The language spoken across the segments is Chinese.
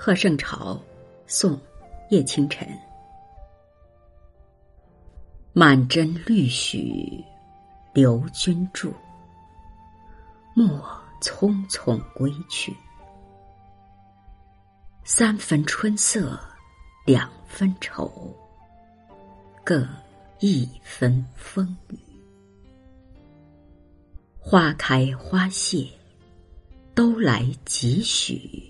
贺圣朝，宋，叶清晨。满针绿许，留君住。莫匆匆归去。三分春色，两分愁，各一分风雨。花开花谢，都来几许。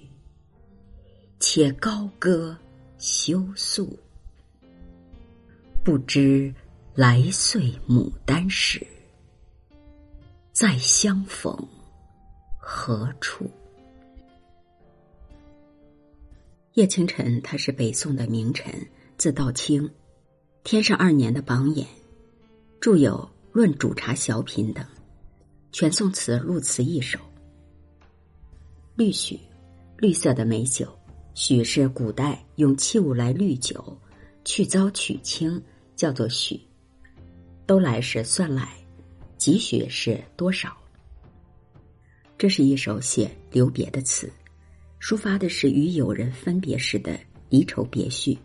且高歌休诉，不知来岁牡丹时，再相逢何处？叶清晨，他是北宋的名臣，字道清，天圣二年的榜眼，著有《论煮茶小品》等，全宋词录词一首。绿许，绿色的美酒。许是古代用器物来滤酒，去糟取清，叫做许。都来是算来，几许是多少。这是一首写留别的词，抒发的是与友人分别时的离愁别绪。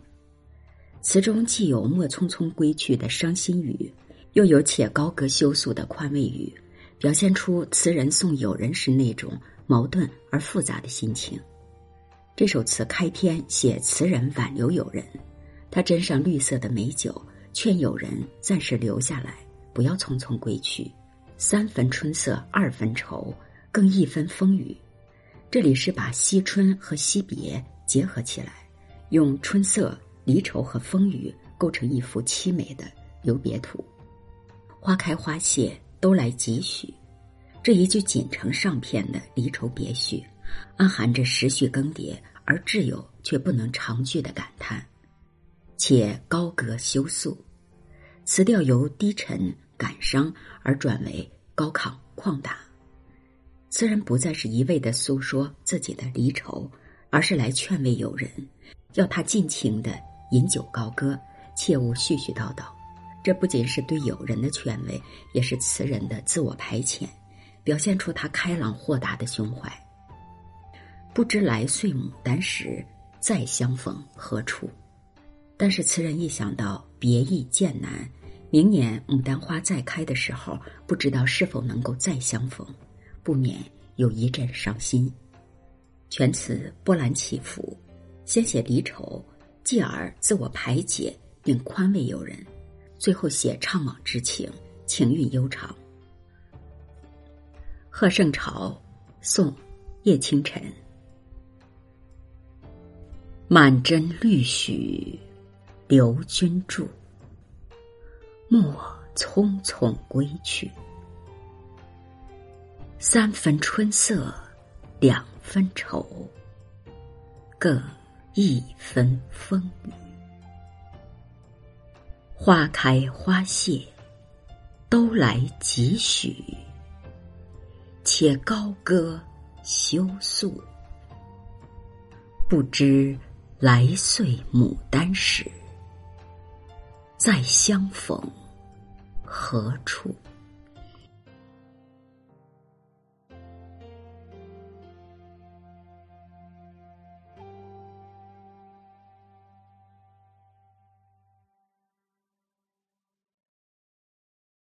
词中既有莫匆匆归去的伤心语，又有且高歌休诉的宽慰语，表现出词人送友人时那种矛盾而复杂的心情。这首词开篇写词人挽留友人，他斟上绿色的美酒，劝友人暂时留下来，不要匆匆归去。三分春色，二分愁，更一分风雨。这里是把惜春和惜别结合起来，用春色、离愁和风雨构成一幅凄美的留别图。花开花谢，都来几许？这一句锦城上片的离愁别绪。暗含着时序更迭而挚友却不能长聚的感叹，且高歌休诉，词调由低沉感伤而转为高亢旷达。词人不再是一味的诉说自己的离愁，而是来劝慰友人，要他尽情的饮酒高歌，切勿絮絮叨叨。这不仅是对友人的劝慰，也是词人的自我排遣，表现出他开朗豁达的胸怀。不知来岁牡丹时，再相逢何处？但是词人一想到别意渐难，明年牡丹花再开的时候，不知道是否能够再相逢，不免有一阵伤心。全词波澜起伏，先写离愁，继而自我排解并宽慰友人，最后写怅惘之情，情韵悠长。贺圣朝，宋，叶清晨。满斟绿许，留君住。莫匆匆归去。三分春色，两分愁，各一分风雨。花开花谢，都来几许？且高歌休诉，不知。来岁牡丹时，再相逢何处？